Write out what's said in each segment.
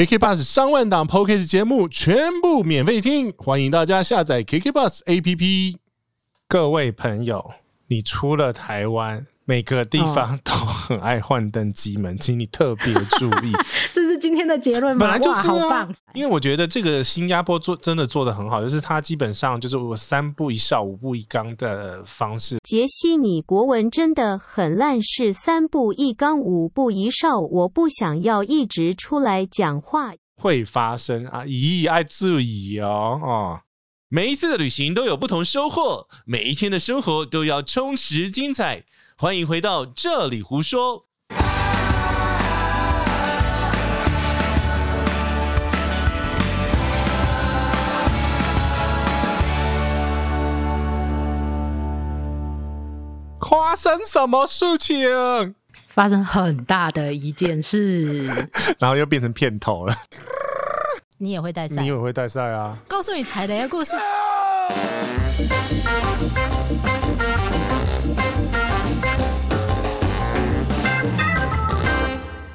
KK Bus 上万档 Podcast 节目全部免费听，欢迎大家下载 KK Bus APP。各位朋友，你出了台湾，每个地方都很爱换灯机门，请你特别注意。这是今天的结论吗？本来就是啊，好棒！因为我觉得这个新加坡做真的做的很好，就是它基本上就是我三步一哨、五步一岗的方式。杰西，你国文真的很烂，是三步一岗、五步一哨。我不想要一直出来讲话。会发生啊，咦，爱注意哦哦。每一次的旅行都有不同收获，每一天的生活都要充实精彩。欢迎回到这里胡说。发生什么事情？发生很大的一件事，然后又变成片头了。你也会带赛？你也会带赛啊？告诉你踩雷的故事。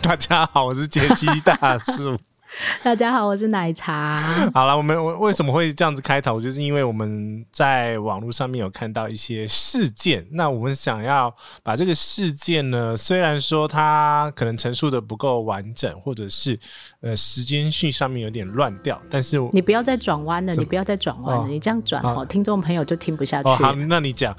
大家好，我是杰西大叔。大家好，我是奶茶。好了，我们为什么会这样子开头？就是因为我们在网络上面有看到一些事件，那我们想要把这个事件呢，虽然说它可能陈述的不够完整，或者是呃时间序上面有点乱掉，但是你不要再转弯了，你不要再转弯了，你这样转哦，听众朋友就听不下去。哦，好，那你讲。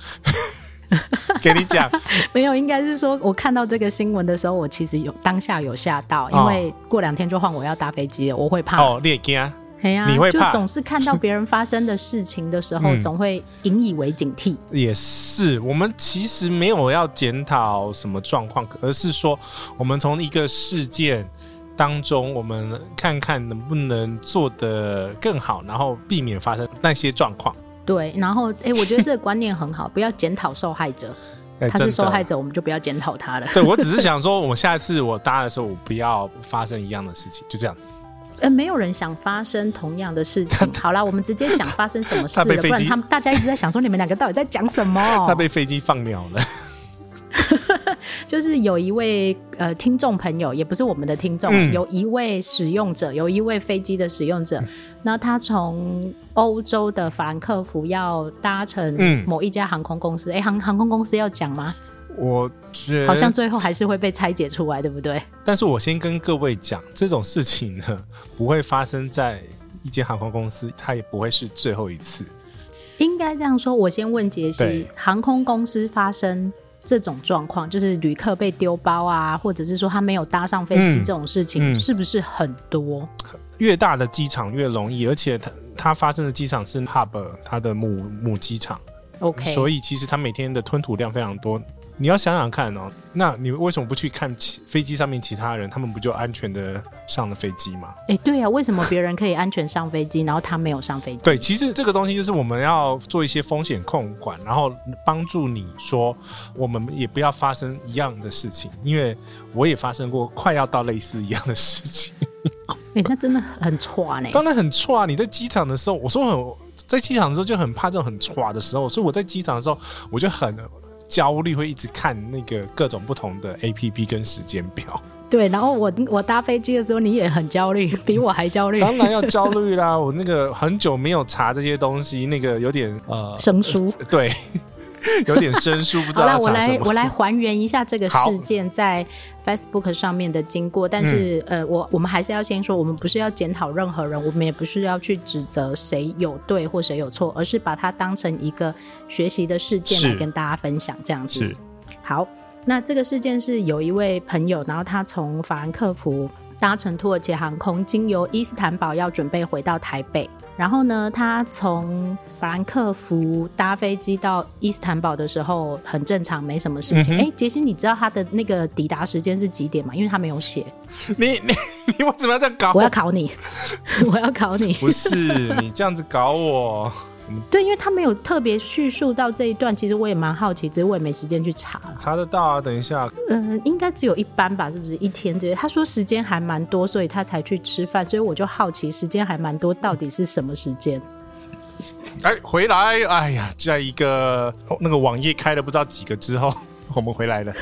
给你讲，没有，应该是说，我看到这个新闻的时候，我其实有当下有吓到，因为过两天就换我要搭飞机了，我会怕哦，你也惊啊？哎呀，你会怕？就总是看到别人发生的事情的时候，嗯、总会引以为警惕。也是，我们其实没有要检讨什么状况，而是说，我们从一个事件当中，我们看看能不能做得更好，然后避免发生那些状况。对，然后哎，我觉得这个观念很好，不要检讨受害者，他是受害者，我们就不要检讨他了。对，我只是想说，我下一次我搭的时候，我不要发生一样的事情，就这样子。呃，没有人想发生同样的事情。好啦，我们直接讲发生什么事了，不然他们大家一直在想说，你们两个到底在讲什么？他被飞机放鸟了。就是有一位呃听众朋友，也不是我们的听众，嗯、有一位使用者，有一位飞机的使用者，嗯、那他从欧洲的法兰克福要搭乘某一家航空公司，哎、嗯，航航空公司要讲吗？我觉得好像最后还是会被拆解出来，对不对？但是我先跟各位讲，这种事情呢，不会发生在一间航空公司，它也不会是最后一次。应该这样说，我先问杰西，航空公司发生。这种状况就是旅客被丢包啊，或者是说他没有搭上飞机这种事情，是不是很多？越大的机场越容易，而且它它发生的机场是 hub，它的母母机场。OK，所以其实它每天的吞吐量非常多。你要想想看哦，那你为什么不去看飞机上面其他人？他们不就安全的上了飞机吗？哎、欸，对啊，为什么别人可以安全上飞机，然后他没有上飞机？对，其实这个东西就是我们要做一些风险控管，然后帮助你说，我们也不要发生一样的事情，因为我也发生过快要到类似一样的事情。哎、欸，那真的很差呢。当然很差，你在机场的时候，我说很在机场的时候就很怕这种很差的时候，所以我在机场的时候我就很。焦虑会一直看那个各种不同的 APP 跟时间表。对，然后我我搭飞机的时候，你也很焦虑，比我还焦虑。当然要焦虑啦！我那个很久没有查这些东西，那个有点呃生疏。对。有点生疏，不知道。好了，我来我来还原一下这个事件在 Facebook 上面的经过。但是、嗯、呃，我我们还是要先说，我们不是要检讨任何人，我们也不是要去指责谁有对或谁有错，而是把它当成一个学习的事件来跟大家分享，这样子。是。好，那这个事件是有一位朋友，然后他从法兰克福搭乘土耳其航空，经由伊斯坦堡要准备回到台北。然后呢，他从法兰克福搭飞机到伊斯坦堡的时候很正常，没什么事情。哎、嗯，杰西，你知道他的那个抵达时间是几点吗？因为他没有写。你 你你为什么要这样搞我？我要考你，我要考你。不是你这样子搞我。对，因为他没有特别叙述到这一段，其实我也蛮好奇，只是我也没时间去查。查得到啊，等一下。嗯，应该只有一班吧，是不是一天这些？他说时间还蛮多，所以他才去吃饭，所以我就好奇时间还蛮多，到底是什么时间？哎，回来！哎呀，在一个那个网页开了不知道几个之后，我们回来了。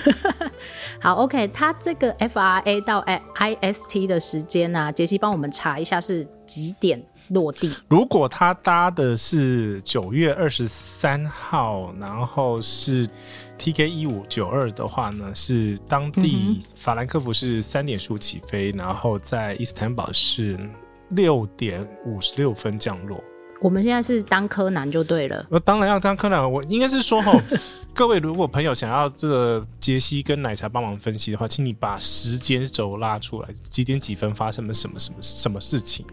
好，OK，他这个 FRA 到 IST 的时间呢、啊，杰西帮我们查一下是几点落地？如果他搭的是九月二十三号，然后是 TK 一五九二的话呢，是当地法兰克福是三点十五起飞，嗯、然后在伊斯坦堡是六点五十六分降落。我们现在是当柯南就对了。我当然要当柯南，我应该是说哈，各位如果朋友想要这个杰西跟奶茶帮忙分析的话，请你把时间轴拉出来，几点几分发生了什么什么什么事情。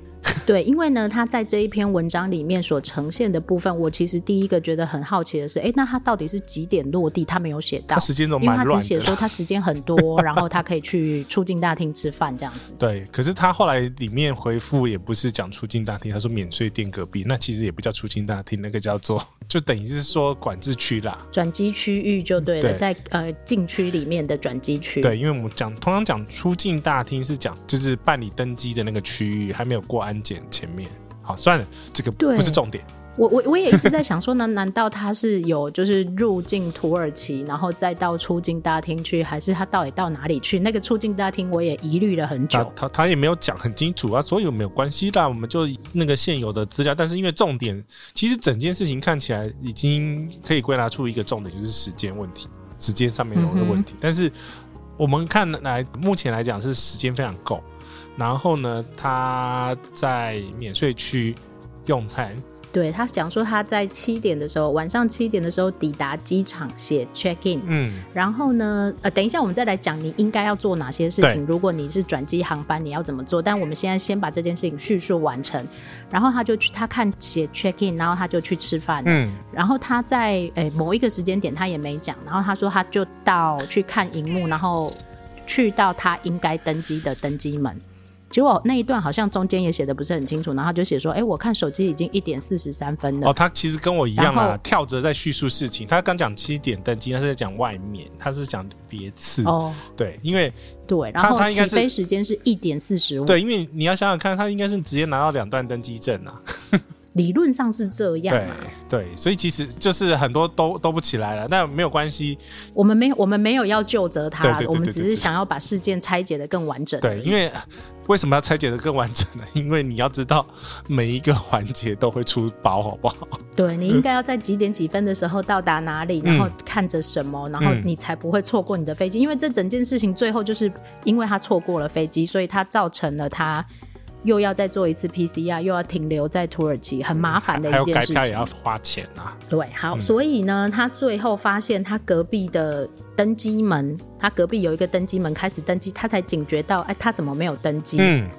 对，因为呢，他在这一篇文章里面所呈现的部分，我其实第一个觉得很好奇的是，哎，那他到底是几点落地？他没有写到，他时间都蛮乱的。因为他只写说他时间很多，然后他可以去出境大厅吃饭这样子。对，可是他后来里面回复也不是讲出境大厅，他说免税店隔壁，那其实也不叫出境大厅，那个叫做就等于是说管制区啦，转机区域就对了，对在呃禁区里面的转机区。对，因为我们讲通常讲出境大厅是讲就是办理登机的那个区域，还没有过安检前面。好，算了，这个不是重点。我我我也一直在想说，呢，难道他是有就是入境土耳其，然后再到出境大厅去，还是他到底到哪里去？那个出境大厅我也疑虑了很久。他他，也没有讲很清楚啊，所以没有关系的，我们就那个现有的资料。但是因为重点，其实整件事情看起来已经可以归纳出一个重点，就是时间问题，时间上面有的问题。嗯、但是我们看来，目前来讲是时间非常够。然后呢，他在免税区用餐。对，他讲说他在七点的时候，晚上七点的时候抵达机场写 check in。嗯。然后呢，呃，等一下我们再来讲你应该要做哪些事情。如果你是转机航班，你要怎么做？但我们现在先把这件事情叙述完成。然后他就去，他看写 check in，然后他就去吃饭。嗯。然后他在诶某一个时间点他也没讲，然后他说他就到去看荧幕，然后去到他应该登机的登机门。结果那一段好像中间也写的不是很清楚，然后就写说：“哎、欸，我看手机已经一点四十三分了。”哦，他其实跟我一样啊，跳着在叙述事情。他刚讲七点登机，他是在讲外面，他是讲别次。哦，对，因为对，然后他起飞时间是一点四十五。对，因为你要想想看，他应该是直接拿到两段登机证啊。理论上是这样啊，对，对，所以其实就是很多都都不起来了，但没有关系。我们没有，我们没有要就责他，我们只是想要把事件拆解的更完整。对，因为为什么要拆解的更完整呢？因为你要知道每一个环节都会出包，好不好？对，你应该要在几点几分的时候到达哪里，然后看着什么，然后你才不会错过你的飞机。因为这整件事情最后就是因为他错过了飞机，所以他造成了他。又要再做一次 PCR，又要停留在土耳其，很麻烦的一件事情。还有改票也要花钱啊。对，好，嗯、所以呢，他最后发现他隔壁的登机门，他隔壁有一个登机门开始登机，他才警觉到，哎，他怎么没有登机？嗯，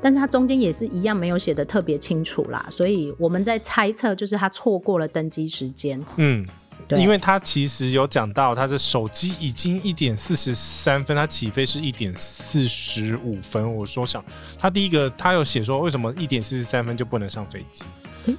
但是他中间也是一样没有写的特别清楚啦，所以我们在猜测，就是他错过了登机时间。嗯。因为他其实有讲到，他的手机已经一点四十三分，他起飞是一点四十五分。我说想，他第一个他有写说，为什么一点四十三分就不能上飞机？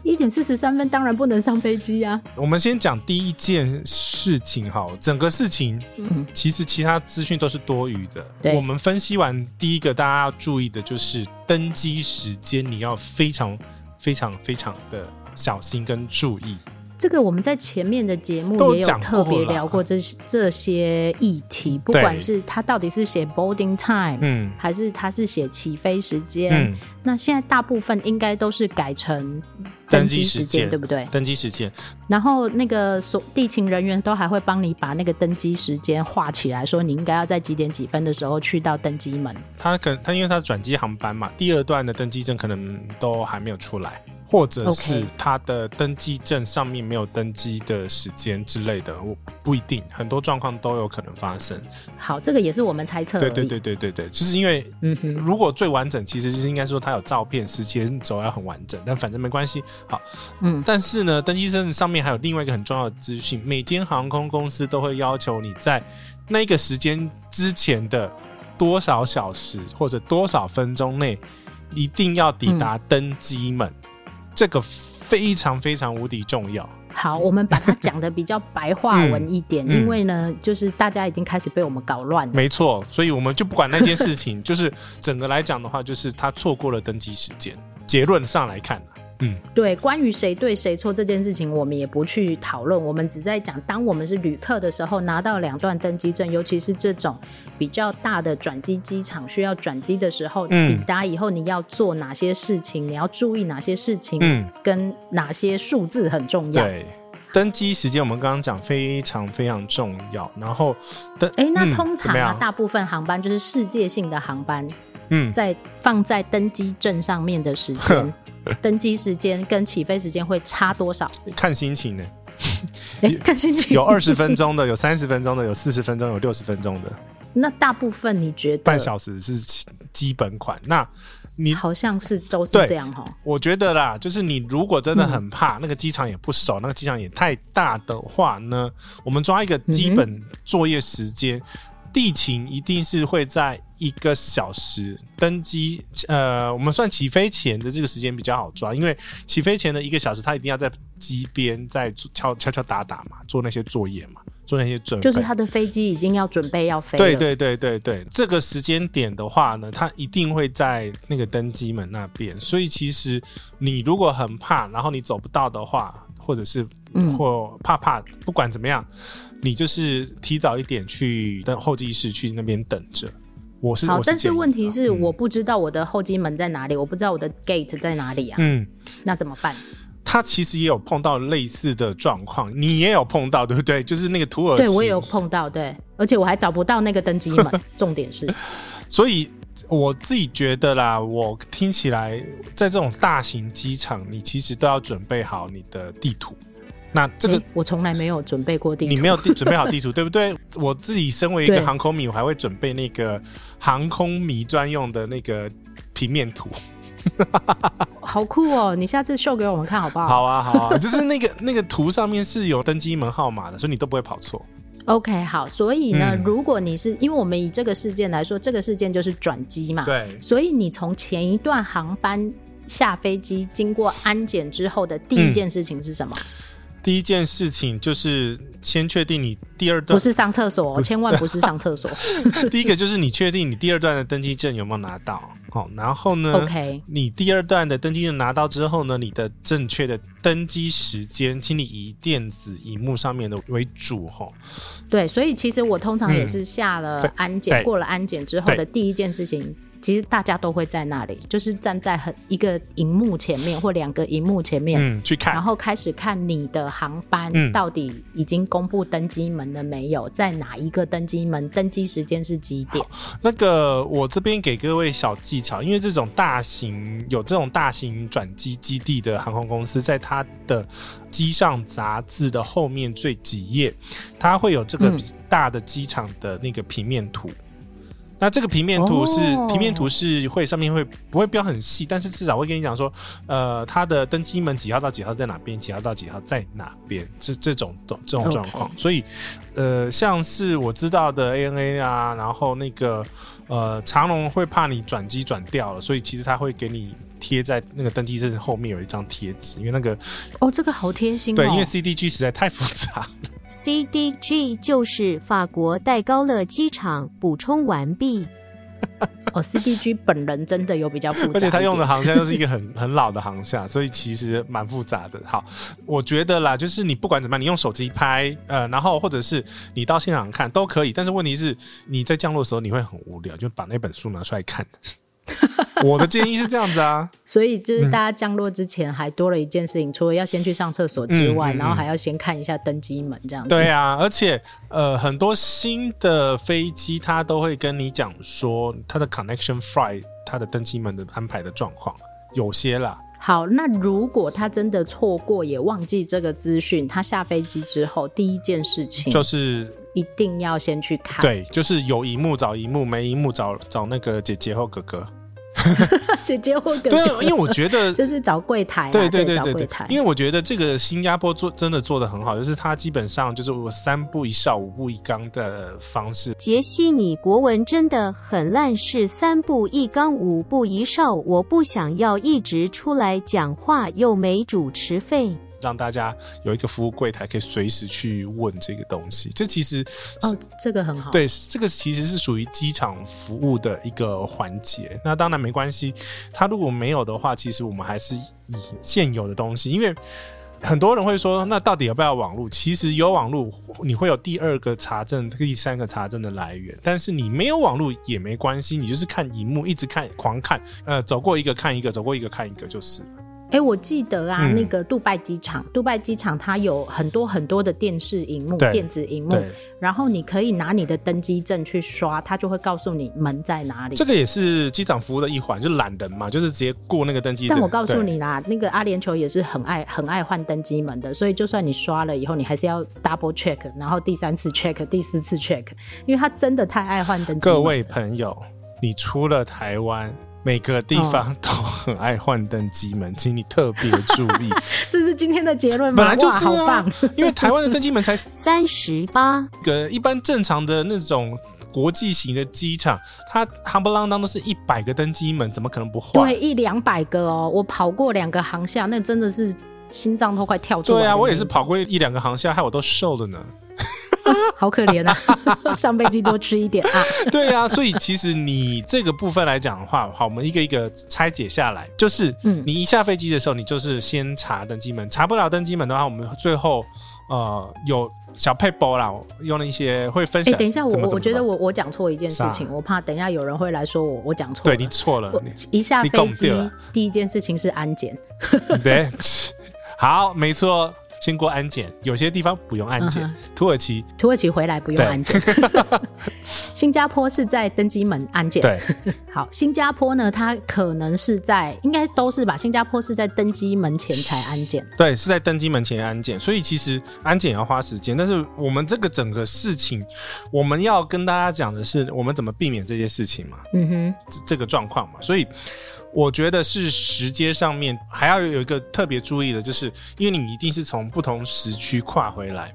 一点四十三分当然不能上飞机啊。我们先讲第一件事情哈，整个事情，嗯，其实其他资讯都是多余的。对，我们分析完第一个，大家要注意的就是登机时间，你要非常非常非常的小心跟注意。这个我们在前面的节目也有特别聊过这些这些议题，不管是他到底是写 boarding time，嗯，还是他是写起飞时间，嗯，那现在大部分应该都是改成登机时间，对不对？登机时间，然后那个所地勤人员都还会帮你把那个登机时间画起来，说你应该要在几点几分的时候去到登机门。他可他因为他转机航班嘛，第二段的登机证可能都还没有出来。或者是他的登机证上面没有登机的时间之类的，我不一定，很多状况都有可能发生。好，这个也是我们猜测。对对对对对对，就是因为，嗯哼，如果最完整，其实是应该说他有照片，时间轴要很完整，但反正没关系。好，嗯，但是呢，登机证上面还有另外一个很重要的资讯，每间航空公司都会要求你在那个时间之前的多少小时或者多少分钟内，一定要抵达登机门。嗯这个非常非常无敌重要。好，我们把它讲的比较白话文一点，嗯、因为呢，就是大家已经开始被我们搞乱了。没错，所以我们就不管那件事情，就是整个来讲的话，就是他错过了登机时间。结论上来看，嗯，对，关于谁对谁错这件事情，我们也不去讨论，我们只在讲，当我们是旅客的时候，拿到两段登机证，尤其是这种比较大的转机机场需要转机的时候，嗯、抵达以后你要做哪些事情，你要注意哪些事情，嗯，跟哪些数字很重要。对。登机时间我们刚刚讲非常非常重要，然后登哎，那通常啊，大部分航班就是世界性的航班，嗯，在放在登机证上面的时间，登机时间跟起飞时间会差多少？看心情呢，看心情，有二十分钟的，有三十分钟的，有四十分钟，有六十分钟的。那大部分你觉得半小时是基本款？那你好像是都是这样哈，我觉得啦，就是你如果真的很怕、嗯、那个机场也不熟，那个机场也太大的话呢，我们抓一个基本作业时间，嗯、地勤一定是会在一个小时登机，呃，我们算起飞前的这个时间比较好抓，因为起飞前的一个小时，他一定要在机边在敲敲敲打打嘛，做那些作业嘛。做那些准备，就是他的飞机已经要准备要飞了。对对对对对，这个时间点的话呢，他一定会在那个登机门那边。所以其实你如果很怕，然后你走不到的话，或者是或怕怕，不管怎么样，你就是提早一点去等候机室去那边等着。我是好，但是问题是我不知道我的候机门在哪里，我不知道我的 gate 在哪里啊。嗯，那怎么办？他其实也有碰到类似的状况，你也有碰到，对不对？就是那个土耳其，对我也有碰到，对，而且我还找不到那个登机门。重点是，所以我自己觉得啦，我听起来，在这种大型机场，你其实都要准备好你的地图。那这个我从来没有准备过地图，你没有 准备好地图，对不对？我自己身为一个航空迷，我还会准备那个航空迷专用的那个平面图。好酷哦！你下次秀给我们看好不好？好啊，好啊，就是那个那个图上面是有登机门号码的，所以你都不会跑错。OK，好，所以呢，嗯、如果你是因为我们以这个事件来说，这个事件就是转机嘛，对，所以你从前一段航班下飞机经过安检之后的第一件事情是什么？嗯第一件事情就是先确定你第二段不是上厕所，千万不是上厕所。第一个就是你确定你第二段的登机证有没有拿到，好，然后呢，OK，你第二段的登机证拿到之后呢，你的正确的登机时间，请你以电子荧幕上面的为主，哈。对，所以其实我通常也是下了安检，过了安检之后的第一件事情。其实大家都会在那里，就是站在很一个荧幕前面或两个荧幕前面，嗯，去看，然后开始看你的航班到底已经公布登机门了没有，嗯、在哪一个登机门，登机时间是几点？那个我这边给各位小技巧，因为这种大型有这种大型转机基地的航空公司，在它的机上杂志的后面最几页，它会有这个大的机场的那个平面图。嗯那这个平面图是、哦、平面图是会上面会不会标很细，但是至少会跟你讲说，呃，它的登机门几号到几号在哪边，几号到几号在哪边，这这种这种状况。所以，呃，像是我知道的 ANA 啊，然后那个呃长龙会怕你转机转掉了，所以其实他会给你贴在那个登机证后面有一张贴纸，因为那个哦，这个好贴心、哦，对，因为 CDG 实在太复杂了。CDG 就是法国戴高乐机场。补充完毕。哦，CDG 本人真的有比较复杂，而且他用的航厦又是一个很 很老的航厦，所以其实蛮复杂的。好，我觉得啦，就是你不管怎么样，你用手机拍，呃，然后或者是你到现场看都可以。但是问题是，你在降落的时候你会很无聊，就把那本书拿出来看。我的建议是这样子啊，所以就是大家降落之前还多了一件事情，嗯、除了要先去上厕所之外，嗯嗯嗯、然后还要先看一下登机门这样子。对啊，而且呃，很多新的飞机它都会跟你讲说它的 connection flight 它的登机门的安排的状况，有些啦。好，那如果他真的错过也忘记这个资讯，他下飞机之后第一件事情就是一定要先去看。对，就是有荧幕找荧幕，没荧幕找找那个姐姐或哥哥。姐姐或哥哥，对，因为我觉得 就是找柜台，对对对对对，因为我觉得这个新加坡做真的做的很好，就是它基本上就是我三步一哨五步一岗的方式。杰西，你国文真的很烂，是三步一岗五步一哨，我不想要一直出来讲话又没主持费。让大家有一个服务柜台可以随时去问这个东西。这其实哦，这个很好。对，这个其实是属于机场服务的一个环节。那当然没关系，他如果没有的话，其实我们还是以现有的东西，因为。很多人会说，那到底要不要网络？其实有网络，你会有第二个查证、第三个查证的来源。但是你没有网络也没关系，你就是看荧幕，一直看，狂看，呃，走过一个看一个，走过一个看一个就是。哎，我记得啊，嗯、那个杜拜机场，杜拜机场它有很多很多的电视荧幕、电子荧幕，然后你可以拿你的登机证去刷，它就会告诉你门在哪里。这个也是机长服务的一环，就懒人嘛，就是直接过那个登机证。但我告诉你啦，那个阿联酋也是很爱很爱换登机门的，所以就算你刷了以后，你还是要 double check，然后第三次 check，第四次 check，因为他真的太爱换登机门。各位朋友，你出了台湾。每个地方都很爱换登机门，请你特别注意。这是今天的结论吗？本来就是、啊、好棒，因为台湾的登机门才三十八个，一般正常的那种国际型的机场，它夯不啷当都是一百个登机门，怎么可能不换？对，一两百个哦，我跑过两个航厦，那真的是心脏都快跳出来。对啊，我也是跑过一两个航厦，害我都瘦了呢。好可怜啊！上飞机多吃一点啊！对啊，所以其实你这个部分来讲的话，好，我们一个一个拆解下来，就是，嗯，你一下飞机的时候，你就是先查登机门，查不了登机门的话，我们最后呃有小配包啦，用了一些会分享。哎，等一下，我我觉得我我讲错一件事情，我怕等一下有人会来说我我讲错。对，你错了，一下飞机第一件事情是安检。对，好，没错。先过安检，有些地方不用安检。Uh. 土耳其，土耳其回来不用安检。新加坡是在登机门安检。对，好，新加坡呢，它可能是在，应该都是吧？新加坡是在登机门前才安检。对，是在登机门前安检，所以其实安检也要花时间。但是我们这个整个事情，我们要跟大家讲的是，我们怎么避免这些事情嘛？嗯哼，这个状况嘛，所以。我觉得是时间上面还要有一个特别注意的，就是因为你一定是从不同时区跨回来，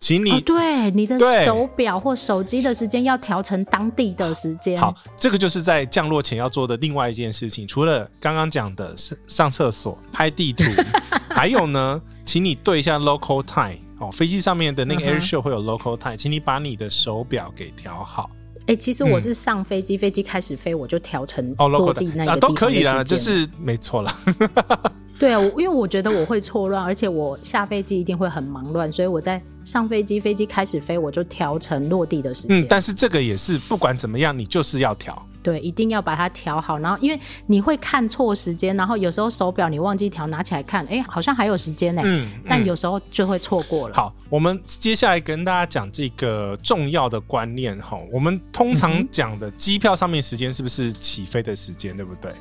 请你、哦、对你的手表或手机的时间要调成当地的时间。好，这个就是在降落前要做的另外一件事情。除了刚刚讲的上厕所、拍地图，还有呢，请你对一下 local time 哦，飞机上面的那个 air show 会有 local time，请你把你的手表给调好。哎、欸，其实我是上飞机，飞机、嗯、开始飞，我就调成落地那个啊、都可以啦，就是没错啦。对啊，因为我觉得我会错乱，而且我下飞机一定会很忙乱，所以我在上飞机，飞机开始飞，我就调成落地的时间。嗯，但是这个也是不管怎么样，你就是要调。对，一定要把它调好。然后，因为你会看错时间，然后有时候手表你忘记调，拿起来看，哎，好像还有时间呢。嗯，嗯，但有时候就会错过了。好，我们接下来跟大家讲这个重要的观念哈。我们通常讲的机票上面时间是不是起飞的时间，对不对？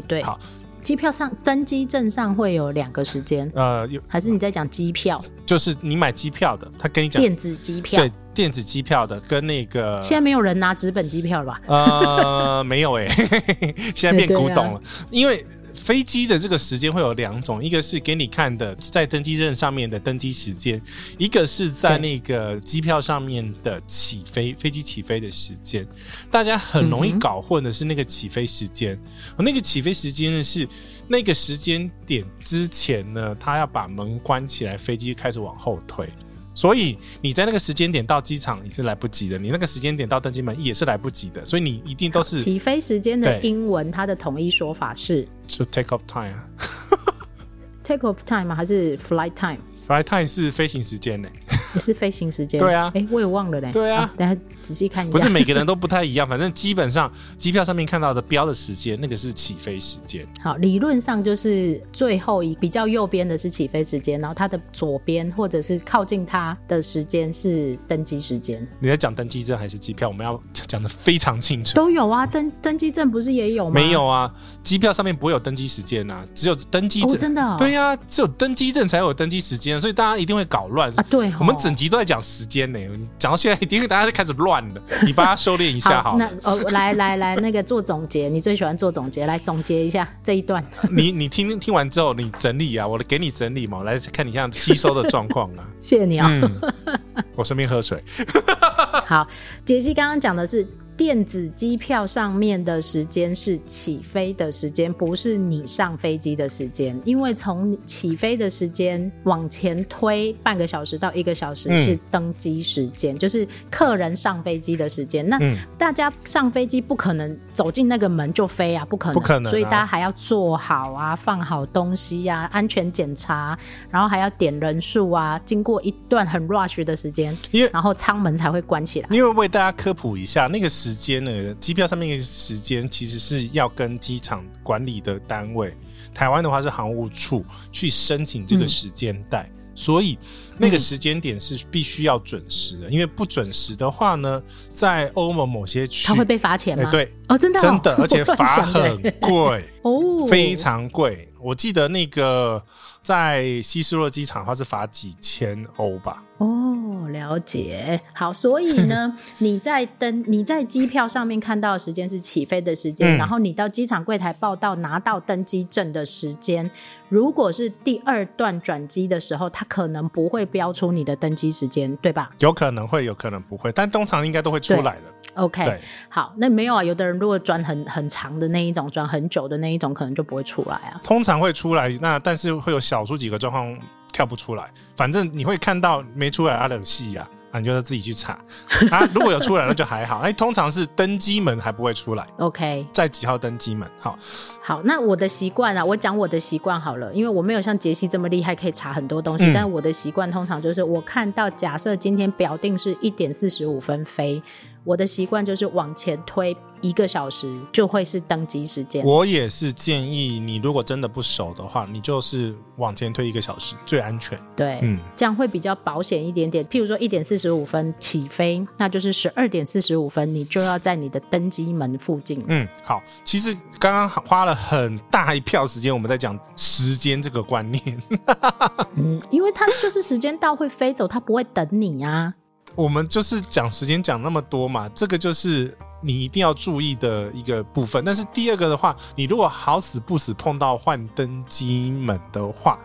哎，对。好。机票上登机证上会有两个时间，呃，有还是你在讲机票？就是你买机票的，他跟你讲电子机票，对，电子机票的跟那个现在没有人拿纸本机票了吧？呃，没有哎、欸，现在变古董了，啊、因为。飞机的这个时间会有两种，一个是给你看的在登机证上面的登机时间，一个是在那个机票上面的起飞飞机起飞的时间。大家很容易搞混的是那个起飞时间，那个起飞时间呢是那个时间点之前呢，他要把门关起来，飞机开始往后退。所以你在那个时间点到机场你是来不及的，你那个时间点到登机门也是来不及的，所以你一定都是起飞时间的英文，它的统一说法是就 take off time 啊，take off time 吗？还是 flight time？flight time 是飞行时间呢、欸。也是飞行时间，对啊，哎，我也忘了嘞。对啊，等下仔细看一下。不是每个人都不太一样，反正基本上机票上面看到的标的时间，那个是起飞时间。好，理论上就是最后一比较右边的是起飞时间，然后它的左边或者是靠近它的时间是登机时间。你在讲登机证还是机票？我们要讲的非常清楚。都有啊，登登机证不是也有吗？没有啊，机票上面不会有登机时间啊，只有登机证。真的？对呀，只有登机证才有登机时间，所以大家一定会搞乱啊。对，我们。整集都在讲时间呢，讲到现在，一定大家就开始乱了。你帮他收敛一下好，好。那哦，来来来，那个做总结，你最喜欢做总结，来总结一下这一段。你你听听完之后，你整理啊，我给你整理嘛，我来看你像吸收的状况啊。谢谢你啊、哦嗯，我顺便喝水。好，杰西刚刚讲的是电子机票上面的时间是起飞的时间，不是你上飞机的时间。因为从起飞的时间往前推半个小时到一个小时是登机时间，嗯、就是客人上飞机的时间。那大家上飞机不可能走进那个门就飞啊，不可能，不可能啊、所以大家还要做好啊，放好东西呀、啊，安全检查，然后还要点人数啊，经过一段很 rush 的时间，然后舱门才会关起来。因为为大家科普一下，那个时。时间呢？机票上面的时间其实是要跟机场管理的单位，台湾的话是航务处去申请这个时间带，嗯、所以那个时间点是必须要准时的，嗯、因为不准时的话呢，在欧盟某些区，他会被罚钱吗？欸、对，哦，真的、哦，真的，而且 罚很贵 哦，非常贵。我记得那个在希斯洛机场，的话是罚几千欧吧。哦，了解。好，所以呢，你在登你在机票上面看到的时间是起飞的时间，嗯、然后你到机场柜台报到拿到登机证的时间，如果是第二段转机的时候，它可能不会标出你的登机时间，对吧？有可能会，有可能不会，但通常应该都会出来的。OK，好，那没有啊。有的人如果转很很长的那一种，转很久的那一种，可能就不会出来啊。通常会出来，那但是会有少数几个状况。跳不出来，反正你会看到没出来啊冷戏呀，啊，你就要自己去查 啊。如果有出来，那就还好。哎，通常是登机门还不会出来。OK，在几号登机门？好，好。那我的习惯啊，我讲我的习惯好了，因为我没有像杰西这么厉害，可以查很多东西。嗯、但我的习惯通常就是，我看到假设今天表定是一点四十五分飞。我的习惯就是往前推一个小时，就会是登机时间。我也是建议你，如果真的不熟的话，你就是往前推一个小时最安全。对，嗯，这样会比较保险一点点。譬如说一点四十五分起飞，那就是十二点四十五分，你就要在你的登机门附近。嗯，好。其实刚刚花了很大一票时间，我们在讲时间这个观念。嗯，因为它就是时间到会飞走，它不会等你啊。我们就是讲时间讲那么多嘛，这个就是你一定要注意的一个部分。但是第二个的话，你如果好死不死碰到幻灯机门的话，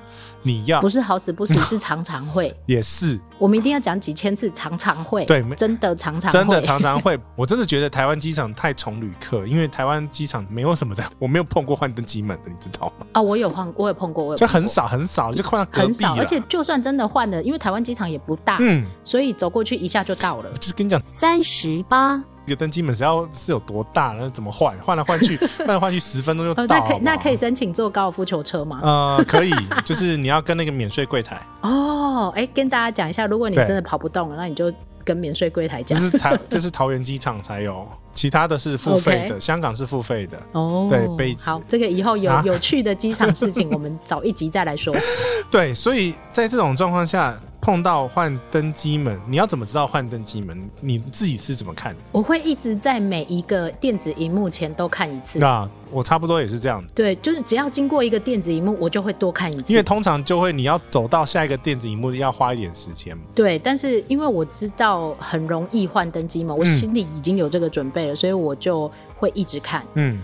你要不是好死不死，是常常会。也是，我们一定要讲几千次，常常会。对，真的常常，真的常常会。我真的觉得台湾机场太宠旅客，因为台湾机场没有什么这样，我没有碰过换登机门的，你知道吗？啊，我有换，我有碰过，我有，就很少很少，就换到隔壁。很少，而且就算真的换了，因为台湾机场也不大，嗯，所以走过去一下就到了。就是跟你讲，三十八。一个登机门是要是有多大，那怎么换？换来换去，换来换去，十分钟就到。那可以那可以申请坐高尔夫球车吗？呃，可以，就是你要跟那个免税柜台。哦，哎，跟大家讲一下，如果你真的跑不动了，那你就跟免税柜台讲。这是台，这是桃园机场才有，其他的是付费的，Okay 香港是付费的。哦，对，杯子。好，这个以后有、啊、有趣的机场事情，我们早一集再来说。对，所以在这种状况下。碰到换登机门，你要怎么知道换登机门？你自己是怎么看？我会一直在每一个电子荧幕前都看一次。那我差不多也是这样。对，就是只要经过一个电子荧幕，我就会多看一次。因为通常就会你要走到下一个电子荧幕，要花一点时间。对，但是因为我知道很容易换登机门，我心里已经有这个准备了，嗯、所以我就会一直看。嗯，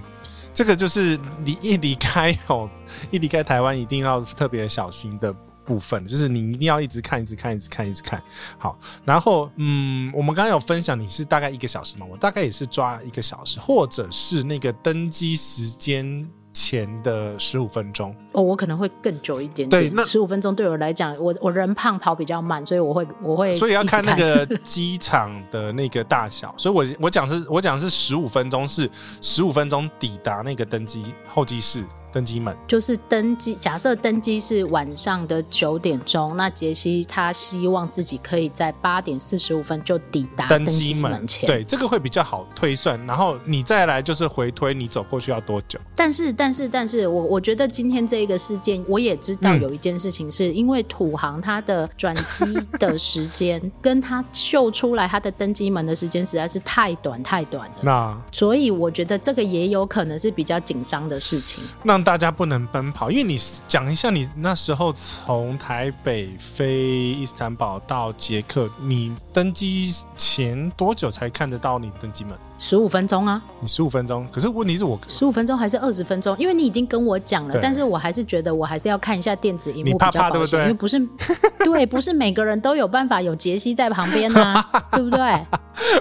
这个就是离一离开哦，一离开台湾一定要特别小心的。部分就是你一定要一直看，一直看，一直看，一直看。好，然后嗯，我们刚刚有分享你是大概一个小时嘛？我大概也是抓一个小时，或者是那个登机时间前的十五分钟。哦，我可能会更久一点点。对，那十五分钟对我来讲，我我人胖跑比较慢，所以我会我会。所以要看那个机场的那个大小。所以我我讲是我讲是十五分钟，是十五分钟抵达那个登机候机室。登机门就是登机。假设登机是晚上的九点钟，那杰西他希望自己可以在八点四十五分就抵达登机门前。对，这个会比较好推算。然后你再来就是回推，你走过去要多久？但是，但是，但是我我觉得今天这一个事件，我也知道有一件事情，是因为土航它的转机的时间 跟他秀出来他的登机门的时间实在是太短太短了。那所以我觉得这个也有可能是比较紧张的事情。那大家不能奔跑，因为你讲一下，你那时候从台北飞伊斯坦堡到捷克，你登机前多久才看得到你登机门？十五分钟啊！你十五分钟，可是问题是我十五分钟还是二十分钟？因为你已经跟我讲了，但是我还是觉得我还是要看一下电子荧幕比较保险，对不对？因为不是 对，不是每个人都有办法有杰西在旁边啊，对不对？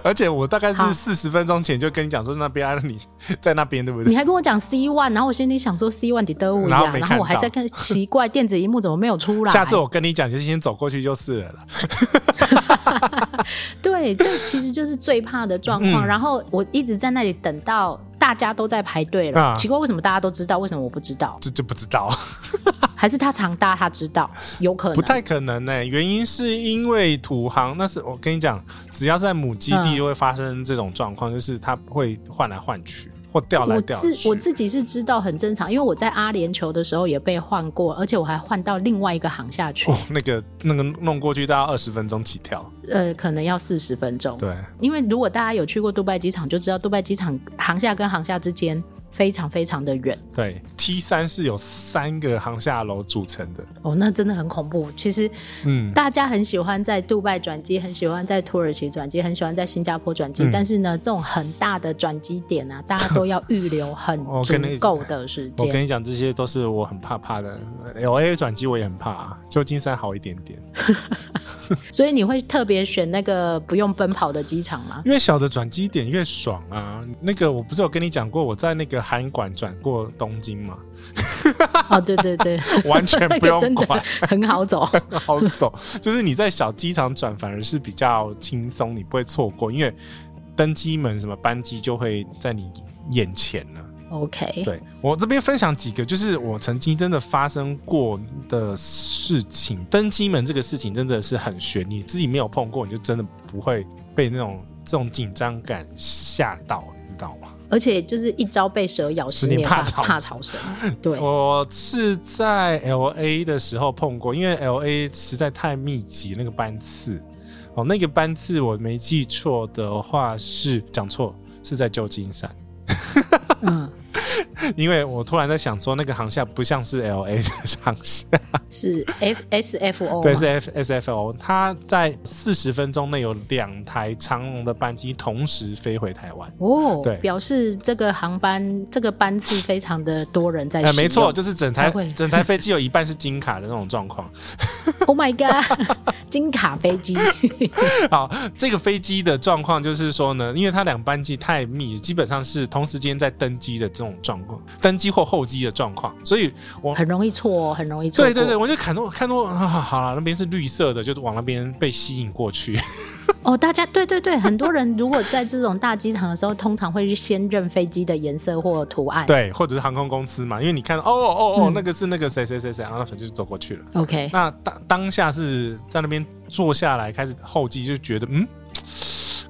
而且我大概是四十分钟前就跟你讲说 那边、啊、你在那边对不对？你还跟我讲 C one，然后我心里想说 C one 的德五呀，然后我还在看奇怪电子荧幕怎么没有出来？下次我跟你讲，就先走过去就是了。对，这其实就是最怕的状况。嗯、然后我一直在那里等到大家都在排队了，啊、奇怪为什么大家都知道，为什么我不知道？这就不知道。还是他常搭，他知道，有可能不太可能呢、欸。原因是因为土航，那是我跟你讲，只要在母基地就会发生这种状况，嗯、就是它会换来换去或掉来调去。我自我自己是知道很正常，因为我在阿联酋的时候也被换过，而且我还换到另外一个航下去。哦，那个那个弄过去大概二十分钟起跳，呃，可能要四十分钟。对，因为如果大家有去过杜拜机场，就知道杜拜机场航下跟航下之间。非常非常的远，对，T 三是有三个航厦楼组成的。哦，那真的很恐怖。其实，嗯，大家很喜欢在杜拜转机，很喜欢在土耳其转机，很喜欢在新加坡转机。嗯、但是呢，这种很大的转机点啊，大家都要预留很足够的时间。我跟你讲，这些都是我很怕怕的。LA 转机我也很怕，啊旧金山好一点点。所以你会特别选那个不用奔跑的机场吗？越小的转机点越爽啊！那个我不是有跟你讲过，我在那个韩馆转过东京吗？哦，对对对，完全不用管，很好走，很好走。就是你在小机场转，反而是比较轻松，你不会错过，因为登机门什么班机就会在你眼前了。OK，对，我这边分享几个，就是我曾经真的发生过的事情。登机门这个事情真的是很悬，你自己没有碰过，你就真的不会被那种这种紧张感吓到，你知道吗？而且就是一朝被蛇咬，十年怕怕草绳。对，我是在 LA 的时候碰过，因为 LA 实在太密集，那个班次哦，那个班次我没记错的话是讲错，是在旧金山。嗯。因为我突然在想说，那个航厦不像是 L A 的航厦，是 F S F O，对，是 F S F O。它在四十分钟内有两台长龙的班机同时飞回台湾。哦，对，表示这个航班这个班次非常的多人在。哎，没错，就是整台整台飞机有一半是金卡的那种状况。Oh my god，金卡飞机。好，这个飞机的状况就是说呢，因为它两班机太密，基本上是同时间在登机的这种状况。登机或候机的状况，所以我很容易错，很容易错。对对对，我就看到看到啊，好了，那边是绿色的，就往那边被吸引过去。哦，大家对对对，很多人如果在这种大机场的时候，通常会先认飞机的颜色或图案，对，或者是航空公司嘛，因为你看，哦哦哦，那个是那个谁谁谁谁，然后就走过去了。OK，那当当下是在那边坐下来开始候机，就觉得嗯。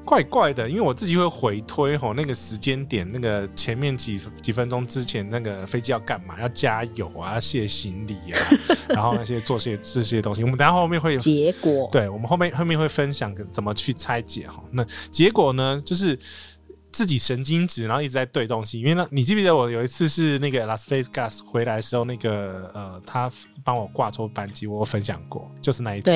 怪怪的，因为我自己会回推吼，那个时间点，那个前面几几分钟之前，那个飞机要干嘛？要加油啊，要卸行李啊，然后那些做些这些东西。我们等下后面会有 结果，对，我们后面后面会分享怎么去拆解哈。那结果呢，就是自己神经质，然后一直在对东西。因为那，你记不记得我有一次是那个 Las Vegas 回来的时候，那个呃，他帮我挂错班机，我有分享过，就是那一次。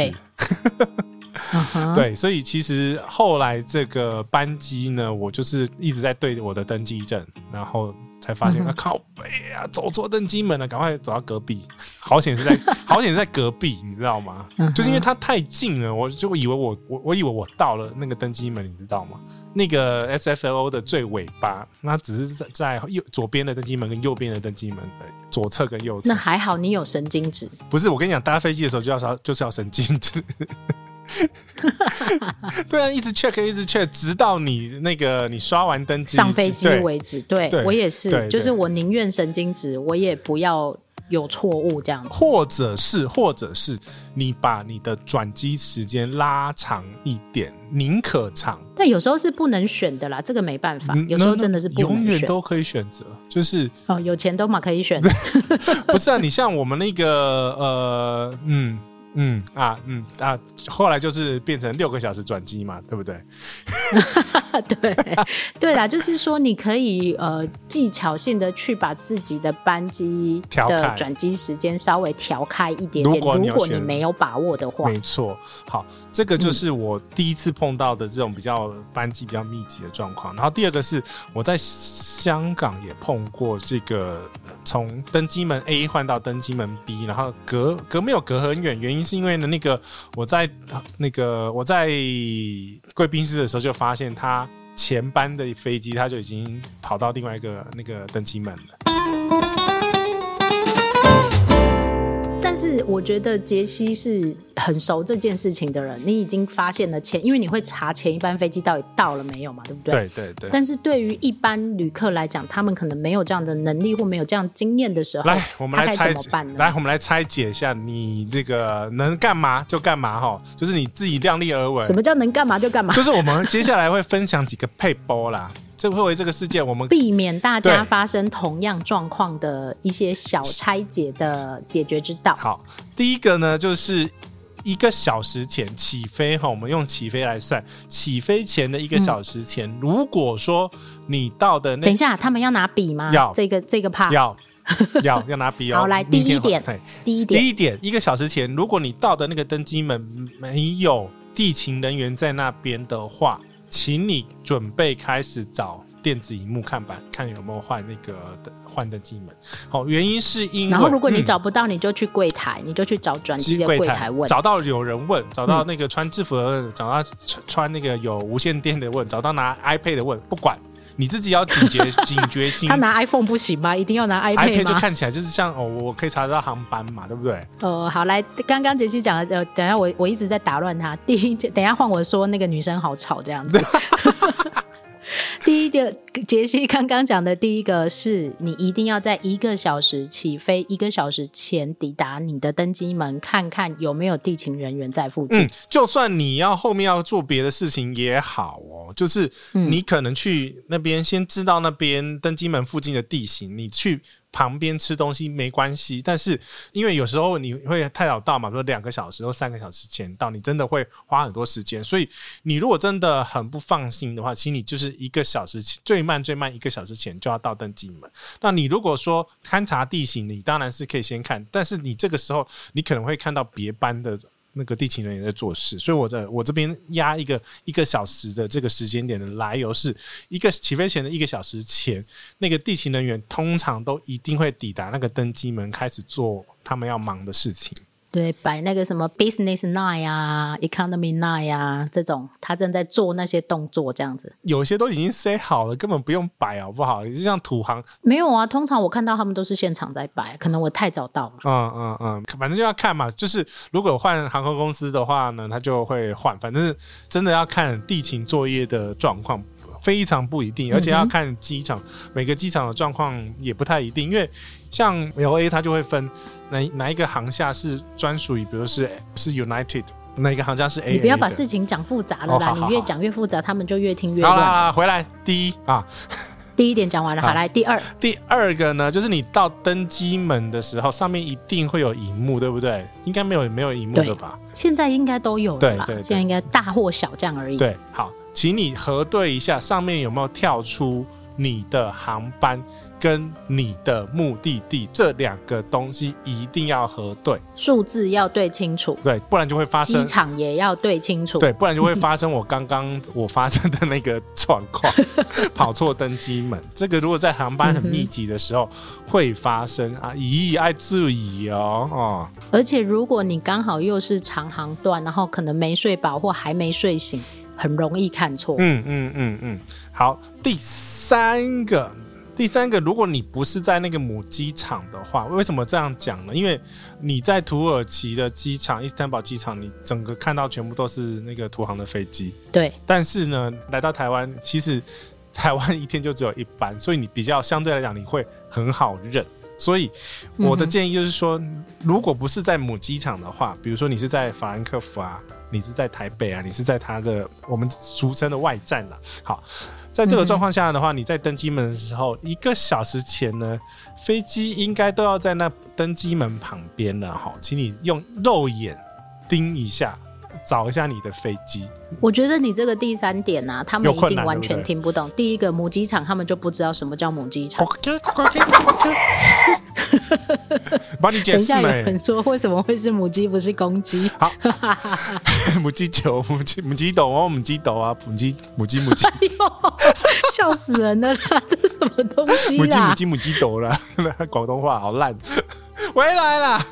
对 Uh 所以其实后来这个班机呢，我就是一直在对我的登机证，然后才发现，uh. 啊靠背啊，走错登机门了，赶快走到隔壁。好险是在，好险是在隔壁，你知道吗？Uh. 就是因为它太近了，我就以为我我我以为我到了那个登机门，你知道吗？那个 SFO 的最尾巴，那只是在在右左边的登机门跟右边的登机门的左侧跟右侧。那还好，你有神经质。不是，我跟你讲，搭飞机的时候就要就是要神经质。对啊，一直 check，一直 check，直到你那个你刷完登机上飞机为止。对，对我也是，就是我宁愿神经质，我也不要有错误这样子。或者是，或者是你把你的转机时间拉长一点，宁可长。但有时候是不能选的啦，这个没办法。有时候真的是不能选，永远都可以选择，就是哦，有钱都嘛可以选。不是啊，你像我们那个呃，嗯。嗯啊嗯啊，后来就是变成六个小时转机嘛，对不对？对对啦，就是说你可以呃技巧性的去把自己的班机的转机时间稍微调开一点点，如果，如果你没有把握的话，没错。好，这个就是我第一次碰到的这种比较班机比较密集的状况。然后第二个是我在香港也碰过这个从登机门 A 换到登机门 B，然后隔隔没有隔很远，原因。是因为呢，那个我在那个我在贵宾室的时候就发现，他前班的飞机他就已经跑到另外一个那个登机门了。但是我觉得杰西是很熟这件事情的人，你已经发现了前，因为你会查前一班飞机到底到了没有嘛，对不对？对对对。但是对于一般旅客来讲，他们可能没有这样的能力或没有这样经验的时候，来，我们来拆怎么办呢？来，我们来拆解一下，你这个能干嘛就干嘛哈，就是你自己量力而为。什么叫能干嘛就干嘛？就是我们接下来会分享几个撇步啦。这会为这个事件，我们避免大家发生同样状况的一些小拆解的解决之道。好，第一个呢，就是一个小时前起飞哈，我们用起飞来算，起飞前的一个小时前，嗯、如果说你到的那，等一下，他们要拿笔吗？要这个这个怕要要要拿笔哦。好，来第一点，第一点，第一点，一个小时前，如果你到的那个登机门没有地勤人员在那边的话。请你准备开始找电子荧幕看板，看有没有换那个换登机门。好，原因是因为，然后如果你找不到，你就去柜台，嗯、你就去找转机的柜台问。找到有人问，找到那个穿制服的问，嗯、找到穿那个有无线电的问，找到拿 iPad 的问，不管。你自己要警觉 警觉心。他拿 iPhone 不行吗？一定要拿 iPad 吗？iPad 就看起来就是像哦，我可以查得到航班嘛，对不对？呃，好，来，刚刚杰西讲的，呃，等下我我一直在打乱他。第一，等下换我说那个女生好吵这样子。第一个，杰西刚刚讲的第一个是你一定要在一个小时起飞，一个小时前抵达你的登机门，看看有没有地勤人员在附近。嗯，就算你要后面要做别的事情也好哦，就是你可能去那边先知道那边登机门附近的地形，你去。旁边吃东西没关系，但是因为有时候你会太早到嘛，比如两个小时或三个小时前到，你真的会花很多时间。所以你如果真的很不放心的话，请你就是一个小时前，最慢最慢一个小时前就要到登机门。那你如果说勘察地形，你当然是可以先看，但是你这个时候你可能会看到别班的。那个地勤人员在做事，所以我的我这边压一个一个小时的这个时间点的来由是一个起飞前的一个小时前，那个地勤人员通常都一定会抵达那个登机门，开始做他们要忙的事情。对，摆那个什么 business nine 啊，economy nine 啊，这种他正在做那些动作，这样子。有些都已经塞好了，根本不用摆，好不好？就像土航，没有啊。通常我看到他们都是现场在摆，可能我太早到了。嗯嗯嗯，反正就要看嘛。就是如果换航空公司的话呢，他就会换。反正真的要看地勤作业的状况。非常不一定，而且要看机场，嗯、每个机场的状况也不太一定，因为像 LA 它就会分哪哪一个航厦是专属于，比如是是 United，哪一个航厦是 A。你不要把事情讲复杂了啦，哦、好好好，你越讲越复杂，他们就越听越乱。好啦，回来第一啊，第一点讲完了，好，好来第二。第二个呢，就是你到登机门的时候，上面一定会有荧幕，对不对？应该没有没有荧幕的吧？现在应该都有了吧？对，对对，现在应该大或小这样而已。对，好。请你核对一下上面有没有跳出你的航班跟你的目的地这两个东西，一定要核对，数字要对清楚，对，不然就会发生。机场也要对清楚，对，不然就会发生我刚刚 我发生的那个状况，跑错登机门。这个如果在航班很密集的时候会发生啊，咦，爱注意哦哦。而且如果你刚好又是长航段，然后可能没睡饱或还没睡醒。很容易看错。嗯嗯嗯嗯，好，第三个，第三个，如果你不是在那个母机场的话，为什么这样讲呢？因为你在土耳其的机场，伊斯坦堡机场，你整个看到全部都是那个土航的飞机。对。但是呢，来到台湾，其实台湾一天就只有一班，所以你比较相对来讲，你会很好认。所以我的建议就是说，嗯、如果不是在母机场的话，比如说你是在法兰克福啊。你是在台北啊？你是在它的我们俗称的外站了。好，在这个状况下的话，你在登机门的时候，一个小时前呢，飞机应该都要在那登机门旁边了。哈，请你用肉眼盯一下。找一下你的飞机。我觉得你这个第三点呢、啊，他们一定完全听不懂。第一个母鸡场，他们就不知道什么叫母鸡场。帮你解释。等一下有人说，为什么会是母鸡不是公鸡？好，母鸡球，母鸡母鸡斗哦，母鸡斗啊，母鸡母鸡母鸡。哎呦，笑死人了啦！这是什么东西啦？母鸡母鸡母鸡斗了，广东话好烂。回来了。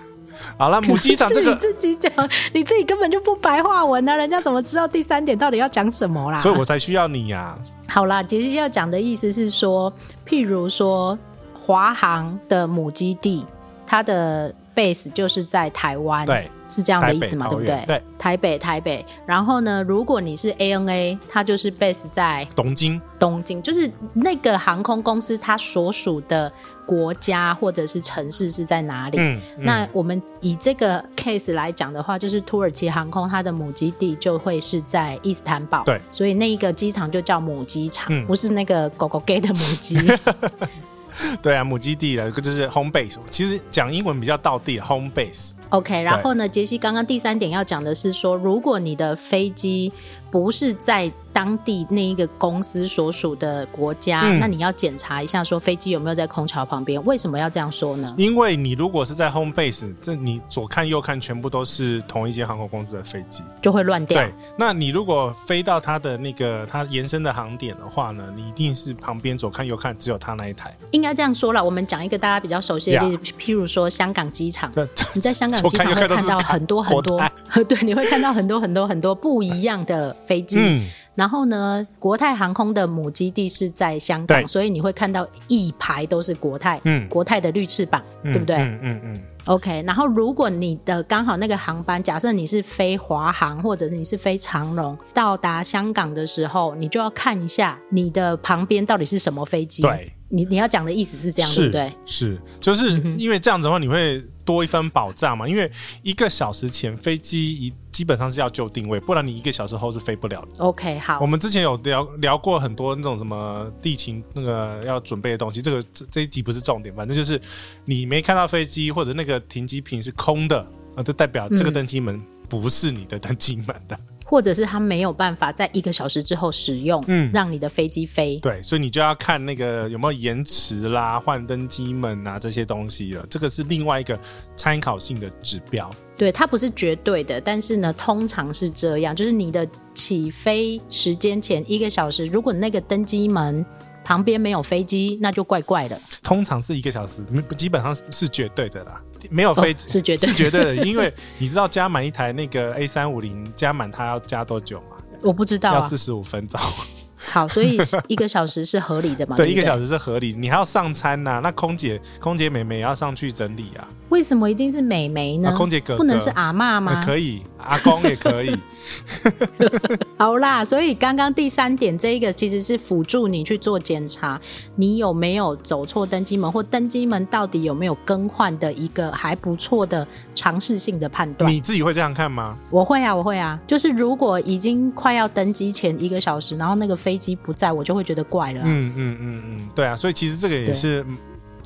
好了，母鸡场这个你自己讲，你自己根本就不白话文啊，人家怎么知道第三点到底要讲什么啦？所以我才需要你呀、啊。好啦，杰西要讲的意思是说，譬如说华航的母基地，它的 base 就是在台湾，对。是这样的意思嘛？对不对？对，台北，台北。然后呢，如果你是 ANA，它就是 base 在东京。东京就是那个航空公司，它所属的国家或者是城市是在哪里？嗯嗯、那我们以这个 case 来讲的话，就是土耳其航空它的母基地就会是在伊斯坦堡。对，所以那一个机场就叫母机场，嗯、不是那个狗狗 gay 的母鸡。对啊，母基地了，就是 home base。其实讲英文比较到地，home base。OK，然后呢，杰西刚刚第三点要讲的是说，如果你的飞机不是在当地那一个公司所属的国家，嗯、那你要检查一下，说飞机有没有在空桥旁边。为什么要这样说呢？因为你如果是在 home base，这你左看右看全部都是同一间航空公司的飞机，就会乱掉。对，那你如果飞到它的那个它延伸的航点的话呢，你一定是旁边左看右看只有它那一台。应该这样说了，我们讲一个大家比较熟悉的例子.譬如说香港机场，你在香港机场会看到很多很多，对，你会看到很多很多很多不一样的飞机。嗯然后呢，国泰航空的母基地是在香港，所以你会看到一排都是国泰，嗯，国泰的绿翅膀，嗯、对不对？嗯嗯嗯。OK，然后如果你的刚好那个航班，假设你是飞华航或者你是飞长荣，到达香港的时候，你就要看一下你的旁边到底是什么飞机。对，你你要讲的意思是这样，是对不对？是，就是因为这样子的话，你会多一份保障嘛。因为一个小时前飞机一。基本上是要就定位，不然你一个小时后是飞不了的。OK，好。我们之前有聊聊过很多那种什么地勤那个要准备的东西，这个这这一集不是重点，反正就是你没看到飞机或者那个停机坪是空的啊，就代表这个登机门不是你的登机门的。嗯或者是他没有办法在一个小时之后使用，嗯，让你的飞机飞。对，所以你就要看那个有没有延迟啦、换登机门啊这些东西了。这个是另外一个参考性的指标。对，它不是绝对的，但是呢，通常是这样，就是你的起飞时间前一个小时，如果那个登机门旁边没有飞机，那就怪怪的。通常是一个小时，基本上是绝对的啦。没有飞、哦、是绝对是绝对的，因为你知道加满一台那个 A 三五零加满它要加多久吗？我不知道、啊，要四十五分钟。好，所以一个小时是合理的嘛？对，对对一个小时是合理。你还要上餐呐、啊，那空姐空姐美眉也要上去整理啊。为什么一定是美眉呢？啊、空姐哥哥不能是阿嬷吗？可以，阿公也可以。好啦，所以刚刚第三点这一个其实是辅助你去做检查，你有没有走错登机门，或登机门到底有没有更换的一个还不错的尝试性的判断。你自己会这样看吗？我会啊，我会啊。就是如果已经快要登机前一个小时，然后那个飞机不在，我就会觉得怪了、啊。嗯嗯嗯嗯，对啊。所以其实这个也是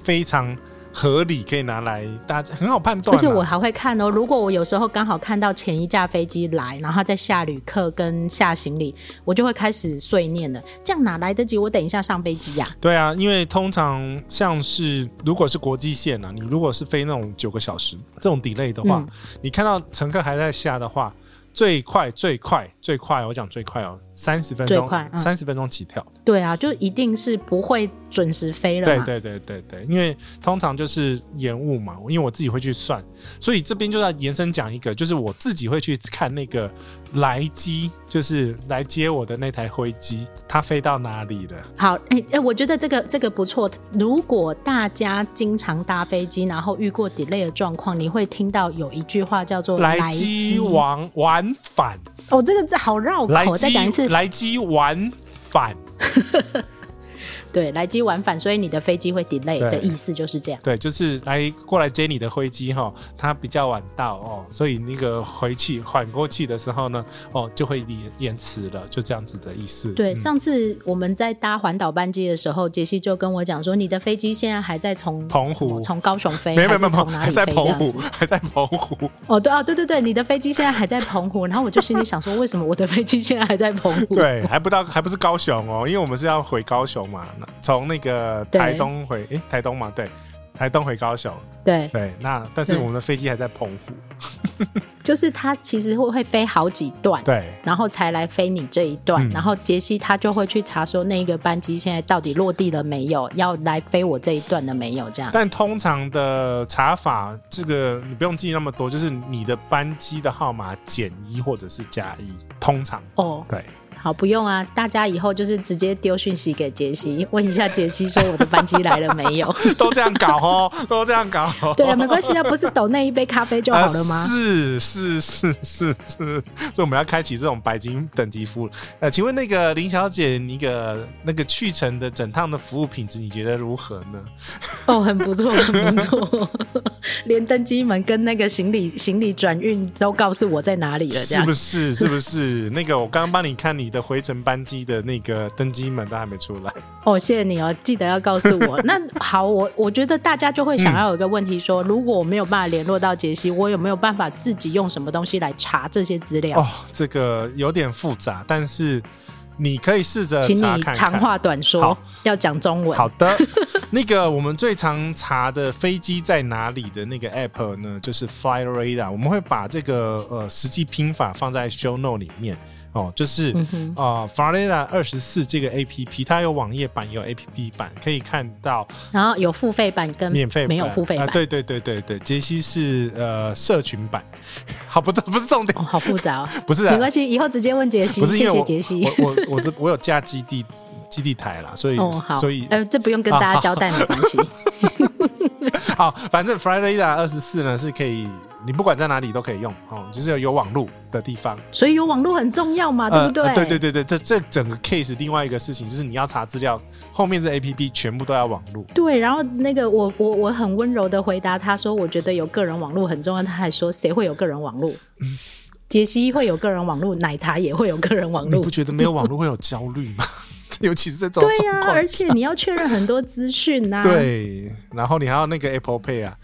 非常。合理可以拿来，大家很好判断。而且我还会看哦，如果我有时候刚好看到前一架飞机来，然后在下旅客跟下行李，我就会开始碎念了。这样哪来得及？我等一下上飞机呀？对啊，因为通常像是如果是国际线啊，你如果是飞那种九个小时这种 delay 的话，嗯、你看到乘客还在下的话。最快最快最快，我讲最快哦，三十分钟，三十分钟起跳。对啊，就一定是不会准时飞了嘛。对对对对对，因为通常就是延误嘛，因为我自己会去算，所以这边就要延伸讲一个，就是我自己会去看那个来机，就是来接我的那台飞机，它飞到哪里了。好，哎、欸、哎、欸，我觉得这个这个不错。如果大家经常搭飞机，然后遇过 delay 的状况，你会听到有一句话叫做“来机往往”。返哦，这个字好绕口，再讲一次，来机往返。对，来机晚返，所以你的飞机会 delay 的意思就是这样。对，就是来过来接你的飞机哈，它比较晚到哦，所以那个回去缓过去的时候呢，哦，就会延延迟了，就这样子的意思。对，嗯、上次我们在搭环岛班机的时候，杰西就跟我讲说，你的飞机现在还在从澎湖从高雄飞，没没没，从哪里飞？在澎湖，还在澎湖。哦，对啊，对对对，你的飞机现在还在澎湖，然后我就心里想说，为什么我的飞机现在还在澎湖？对，还不到，还不是高雄哦，因为我们是要回高雄嘛，从那个。呃，台东回诶台东嘛，对，台东回高雄，对对，那但是我们的飞机还在澎湖。就是它其实会会飞好几段，对，然后才来飞你这一段，嗯、然后杰西他就会去查说那个班机现在到底落地了没有，要来飞我这一段了没有这样。但通常的查法，这个你不用记那么多，就是你的班机的号码减一或者是加一，通常哦，对。好，不用啊！大家以后就是直接丢讯息给杰西，问一下杰西说我的班机来了没有？都这样搞哦，都这样搞。对啊，没关系啊，不是抖那一杯咖啡就好了吗？呃、是是是是是，所以我们要开启这种白金等级服务。呃，请问那个林小姐，那个那个去程的整趟的服务品质，你觉得如何呢？哦，很不错，很不错，连登机门跟那个行李行李转运都告诉我在哪里了，这样是不是？是不是？那个我刚刚帮你看你。的回程班机的那个登机门都还没出来哦，谢谢你哦，记得要告诉我。那好，我我觉得大家就会想要有一个问题说，如果我没有办法联络到杰西，我有没有办法自己用什么东西来查这些资料？哦，这个有点复杂，但是你可以试着，请你长话短说，好要讲中文。好的，那个我们最常查的飞机在哪里的那个 app 呢，就是 Flight Radar，我们会把这个呃实际拼法放在 Show Note 里面。哦，就是啊，Flyrradar 二十四这个 A P P，它有网页版，也有 A P P 版，可以看到。然后有付费版跟免费没有付费版。对对对对对，杰西是呃社群版。好，不，这不是重点。哦，好复杂哦。不是，没关系，以后直接问杰西。不是谢谢杰西。我我我这我有架基地基地台啦，所以哦好，所以呃这不用跟大家交代，没关系。好，反正 Flyrradar 二十四呢是可以。你不管在哪里都可以用哦，就是要有网络的地方，所以有网络很重要嘛，对不对？对对对对，这这整个 case 另外一个事情就是你要查资料，后面是 APP 全部都要网络。对，然后那个我我我很温柔的回答他说，我觉得有个人网络很重要。他还说谁会有个人网络？杰西会有个人网络，奶茶也会有个人网络。你不觉得没有网络会有焦虑吗？尤其是这种对呀、啊，而且你要确认很多资讯呐。对，然后你还要那个 Apple Pay 啊。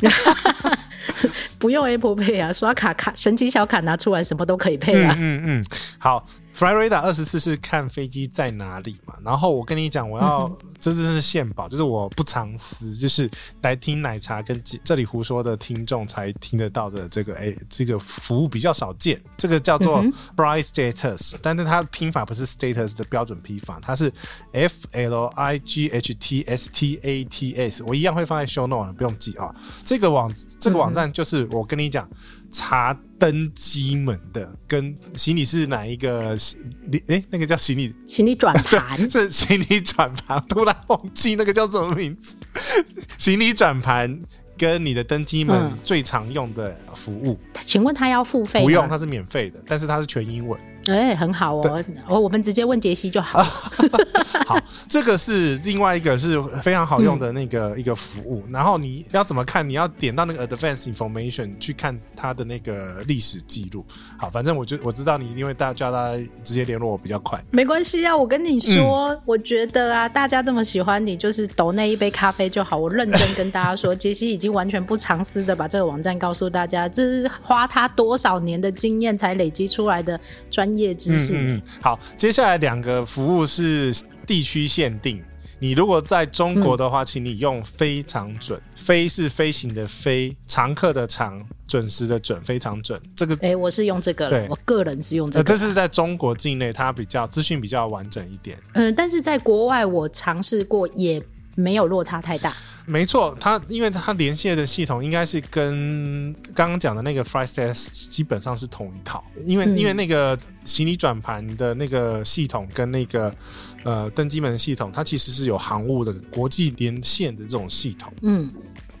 不用 Apple Pay 啊，刷卡卡神奇小卡拿出来，什么都可以配啊。嗯嗯，嗯，好。Flyrradar 二十四是看飞机在哪里嘛？然后我跟你讲，我要、嗯、这真是献宝，就是我不藏私，就是来听奶茶跟这里胡说的听众才听得到的这个哎，这个服务比较少见。这个叫做 Flight Status，、嗯、但是它拼法不是 Status 的标准拼法，它是 F L I G H T S T A T S。我一样会放在 Show Note，不用记啊。这个网这个网站就是我跟你讲。查登机门的跟行李是哪一个行李？哎、欸，那个叫行李行李转盘，这行李转盘，突然忘记那个叫什么名字。行李转盘跟你的登机门最常用的服务，嗯、请问他要付费？不用，它是免费的，但是它是全英文。哎、欸，很好哦，我我们直接问杰西就好。好，这个是另外一个是非常好用的那个、嗯、一个服务。然后你要怎么看？你要点到那个 Advanced Information 去看它的那个历史记录。好，反正我就我知道你一定会大叫他直接联络我比较快。没关系啊，我跟你说、嗯，我觉得啊，大家这么喜欢你，就是抖那一杯咖啡就好。我认真跟大家说，杰西已经完全不藏私的把这个网站告诉大家，这是花他多少年的经验才累积出来的专。业知识。嗯，嗯，好，接下来两个服务是地区限定。你如果在中国的话，请你用非常准。飞是飞行的飞，常客的常，准时的准，非常准。这个，哎、欸，我是用这个，对，我个人是用这个。这是在中国境内，它比较资讯比较完整一点。嗯，但是在国外我尝试过，也没有落差太大。没错，它因为它连线的系统应该是跟刚刚讲的那个 FlightStats 基本上是同一套，因为、嗯、因为那个行李转盘的那个系统跟那个呃登机门系统，它其实是有航务的国际连线的这种系统。嗯。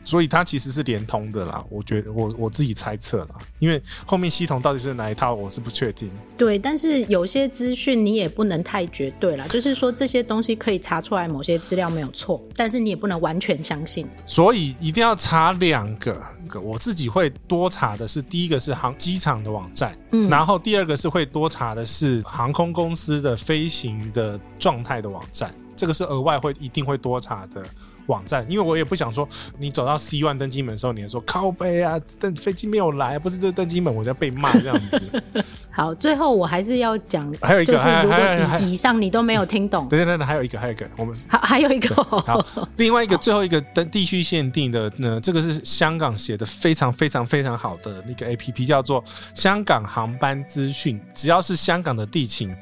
所以它其实是连通的啦，我觉得我我自己猜测啦，因为后面系统到底是哪一套，我是不确定。对，但是有些资讯你也不能太绝对啦，就是说这些东西可以查出来某些资料没有错，但是你也不能完全相信。所以一定要查两个，我自己会多查的是第一个是航机场的网站，嗯，然后第二个是会多查的是航空公司的飞行的状态的网站，这个是额外会一定会多查的。网站，因为我也不想说你走到 C one 登机门的时候，你还说靠背啊，登飞机没有来，不是这登机门，我就要被骂这样子。好，最后我还是要讲，还有一个，就是如果以以上你都没有听懂，等等等，还有一个，还有一个，我们 好，还有一个，好，另外一个最后一个登地区限定的呢，这个是香港写的非常非常非常好的那个 APP，叫做香港航班资讯，只要是香港的地勤。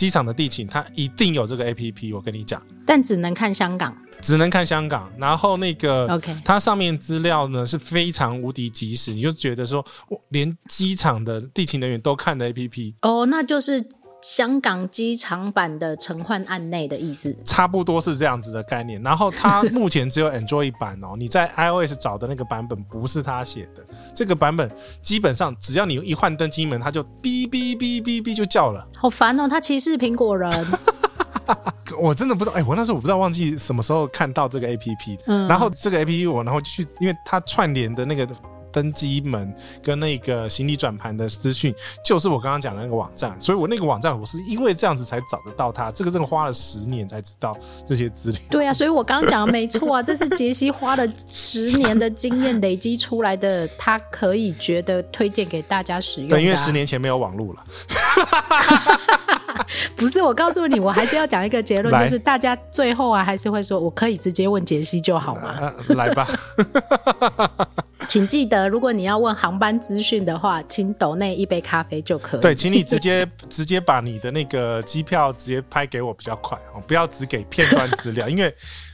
机场的地勤，它一定有这个 APP，我跟你讲，但只能看香港，只能看香港。然后那个，OK，它上面资料呢是非常无敌及时，你就觉得说，连机场的地勤人员都看的 APP，哦，那就是。香港机场版的陈焕案内的意思，差不多是这样子的概念。然后它目前只有 Android 版哦，你在 iOS 找的那个版本不是他写的。这个版本基本上只要你一换登机门，它就哔哔哔哔哔就叫了。好烦哦，他歧视苹果人。我真的不知道，哎、欸，我那时候我不知道忘记什么时候看到这个 APP，嗯，然后这个 APP 我然后去，因为它串联的那个。登机门跟那个行李转盘的资讯，就是我刚刚讲的那个网站，所以我那个网站我是因为这样子才找得到它。这个真的花了十年才知道这些资料。对啊，所以我刚刚讲的没错啊，这是杰西花了十年的经验累积出来的，他可以觉得推荐给大家使用啊。对，因为十年前没有网络了。不是，我告诉你，我还是要讲一个结论，就是大家最后啊，还是会说，我可以直接问杰西就好吗？呃、来吧，请记得，如果你要问航班资讯的话，请抖内一杯咖啡就可以。对，请你直接 直接把你的那个机票直接拍给我比较快哦，不要只给片段资料，因为。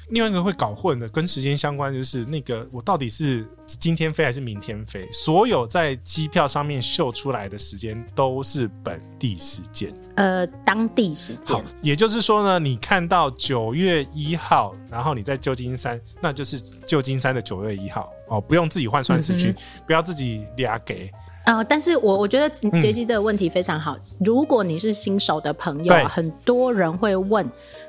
另外一个会搞混的，跟时间相关，就是那个我到底是今天飞还是明天飞？所有在机票上面秀出来的时间都是本地时间，呃，当地时间。也就是说呢，你看到九月一号，然后你在旧金山，那就是旧金山的九月一号哦，不用自己换算时区，嗯、不要自己俩给。啊、呃，但是我我觉得杰西这个问题非常好。嗯、如果你是新手的朋友，很多人会问。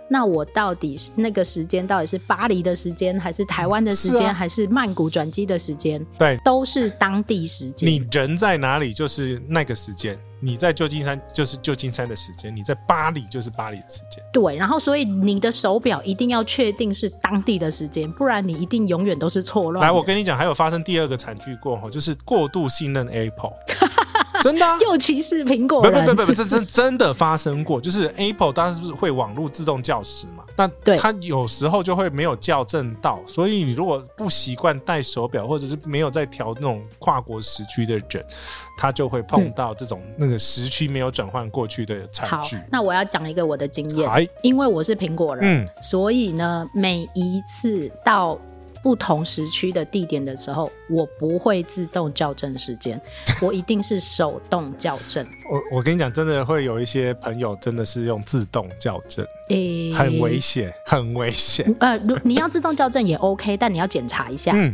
那我到底是那个时间，到底是巴黎的时间，还是台湾的时间，啊、还是曼谷转机的时间？对，都是当地时间。你人在哪里，就是那个时间；你在旧金山，就是旧金山的时间；你在巴黎，就是巴黎的时间。对，然后所以你的手表一定要确定是当地的时间，不然你一定永远都是错乱。来，我跟你讲，还有发生第二个惨剧过后，就是过度信任 Apple。真的、啊、又歧视苹果人？不不不不，这真 真的发生过。就是 Apple 当时是不是会网络自动校时嘛？那它有时候就会没有校正到，所以你如果不习惯戴手表，或者是没有在调那种跨国时区的人，他就会碰到这种那个时区没有转换过去的惨剧。那我要讲一个我的经验，因为我是苹果人，嗯、所以呢，每一次到。不同时区的地点的时候，我不会自动校正时间，我一定是手动校正。我我跟你讲，真的会有一些朋友真的是用自动校正，诶、欸，很危险，很危险。呃，如你要自动校正也 OK，但你要检查一下。嗯。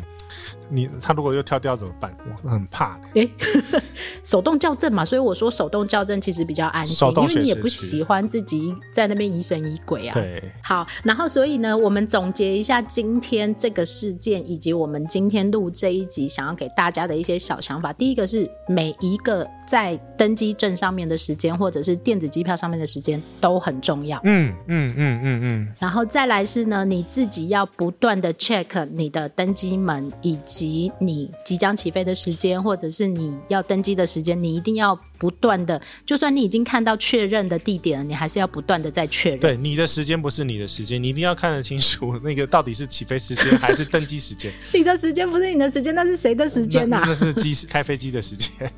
你他如果又跳掉怎么办？我很怕。哎、欸，手动校正嘛，所以我说手动校正其实比较安心，因为你也不喜欢自己在那边疑神疑鬼啊。对，好，然后所以呢，我们总结一下今天这个事件，以及我们今天录这一集想要给大家的一些小想法。第一个是每一个在登机证上面的时间，或者是电子机票上面的时间都很重要。嗯嗯嗯嗯嗯。然后再来是呢，你自己要不断的 check 你的登机门以及。及你即将起飞的时间，或者是你要登机的时间，你一定要不断的，就算你已经看到确认的地点了，你还是要不断的再确认。对，你的时间不是你的时间，你一定要看得清楚，那个到底是起飞时间还是登机时间。你的时间不是你的时间，那是谁的时间呐、啊？那是机开飞机的时间。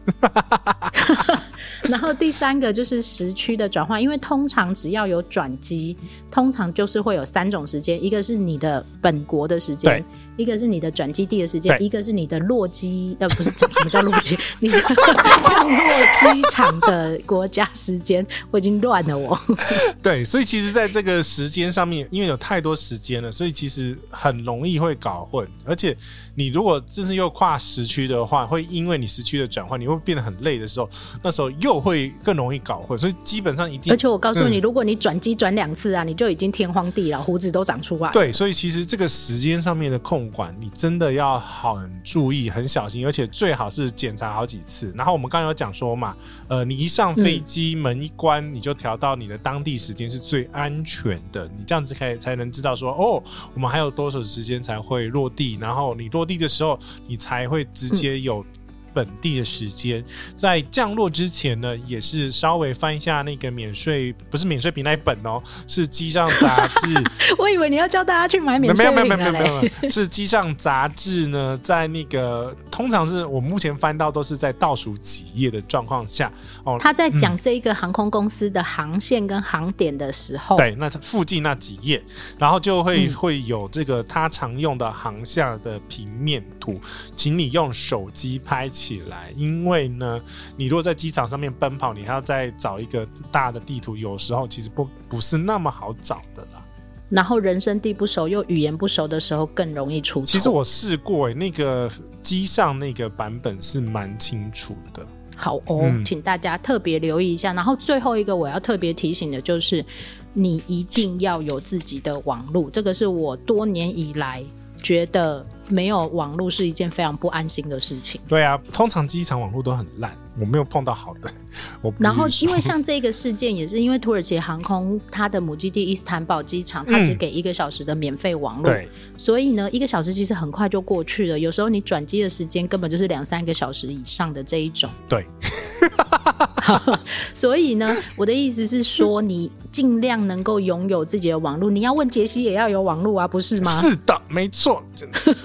然后第三个就是时区的转换，因为通常只要有转机，通常就是会有三种时间，一个是你的本国的时间，一个是你的转机地的时间，一个是你的落机呃不是 什么叫落机，你的 降落机场的国家时间，我已经乱了我。对，所以其实在这个时间上面，因为有太多时间了，所以其实很容易会搞混，而且你如果这是又跨时区的话，会因为你时区的转换，你会变得很累的时候，那时候又。会更容易搞混，所以基本上一定。而且我告诉你，嗯、如果你转机转两次啊，你就已经天荒地老，胡子都长出来。对，所以其实这个时间上面的控控管，你真的要很注意、很小心，而且最好是检查好几次。然后我们刚刚有讲说嘛，呃，你一上飞机门一关，你就调到你的当地时间是最安全的。你这样子可以才能知道说，哦，我们还有多少时间才会落地？然后你落地的时候，你才会直接有。本地的时间，在降落之前呢，也是稍微翻一下那个免税，不是免税品那一本哦，是机上杂志。我以为你要教大家去买免税品。没有没有没有没有没有，是机上杂志呢，在那个通常是我目前翻到都是在倒数几页的状况下哦。他在讲这一个航空公司的航线跟航点的时候，嗯、对，那附近那几页，然后就会、嗯、会有这个他常用的航下的平面图，请你用手机拍起来，因为呢，你如果在机场上面奔跑，你还要再找一个大的地图，有时候其实不不是那么好找的啦。然后人生地不熟又语言不熟的时候，更容易出错。其实我试过，那个机上那个版本是蛮清楚的。好哦，嗯、请大家特别留意一下。然后最后一个我要特别提醒的就是，你一定要有自己的网路，这个是我多年以来觉得。没有网络是一件非常不安心的事情。对啊，通常机场网络都很烂，我没有碰到好的。我然后，因为像这个事件，也是因为土耳其航空它的母基地伊斯坦堡机场，它只给一个小时的免费网络，嗯，所以呢，一个小时其实很快就过去了。有时候你转机的时间根本就是两三个小时以上的这一种。对。所以呢，我的意思是说，你尽量能够拥有自己的网络。你要问杰西，也要有网络啊，不是吗？是的，没错。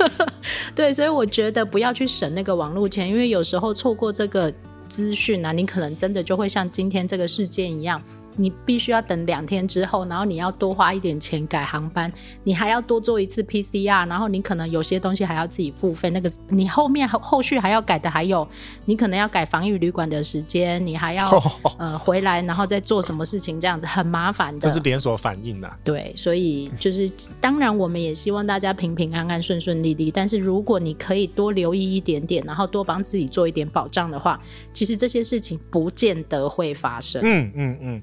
对，所以我觉得不要去省那个网络钱，因为有时候错过这个资讯啊，你可能真的就会像今天这个事件一样。你必须要等两天之后，然后你要多花一点钱改航班，你还要多做一次 PCR，然后你可能有些东西还要自己付费。那个你后面后后续还要改的还有，你可能要改防疫旅馆的时间，你还要、哦、呃回来，然后再做什么事情，这样子很麻烦的。这是连锁反应的。对，所以就是当然我们也希望大家平平安安、顺顺利利。但是如果你可以多留意一点点，然后多帮自己做一点保障的话，其实这些事情不见得会发生。嗯嗯嗯。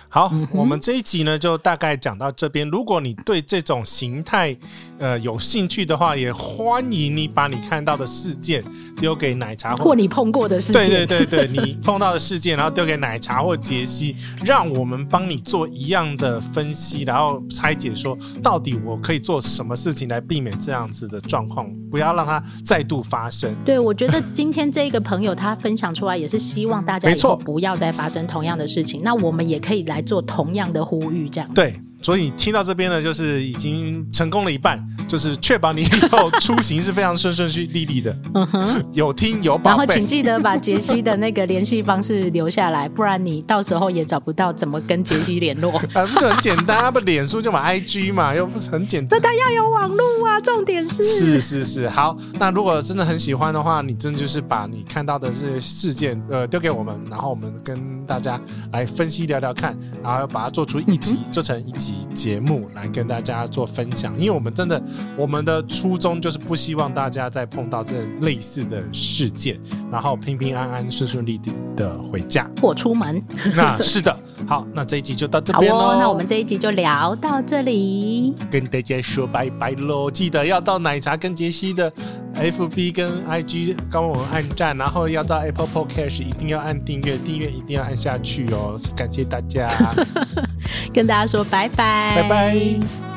好，嗯、我们这一集呢就大概讲到这边。如果你对这种形态呃有兴趣的话，也欢迎你把你看到的事件丢给奶茶或，或你碰过的事件。对对对对，你碰到的事件，然后丢给奶茶或杰西，让我们帮你做一样的分析，然后拆解说到底我可以做什么事情来避免这样子的状况，不要让它再度发生。对，我觉得今天这个朋友他分享出来，也是希望大家以后不要再发生同样的事情。那我们也可以来做同样的呼吁，这样子。对。所以听到这边呢，就是已经成功了一半，就是确保你以后出行是非常顺顺利利的。嗯哼，有听有宝贝。然后请记得把杰西的那个联系方式留下来，不然你到时候也找不到怎么跟杰西联络。啊，不是很简单，他不脸书就买 IG 嘛，又不是很简单。那他要有网络啊，重点是。是是是，好，那如果真的很喜欢的话，你真的就是把你看到的这些事件呃丢给我们，然后我们跟大家来分析聊聊看，然后把它做出一集，嗯、做成一集。节目来跟大家做分享，因为我们真的，我们的初衷就是不希望大家再碰到这类似的事件，然后平平安安、顺顺利利的回家或出门。那是的，好，那这一集就到这边喽。哦，那我们这一集就聊到这里，跟大家说拜拜喽。记得要到奶茶跟杰西的 FB 跟 IG 帮我们按赞，然后要到 Apple Podcast 一定要按订阅，订阅一定要按下去哦。感谢大家，跟大家说拜拜。拜拜。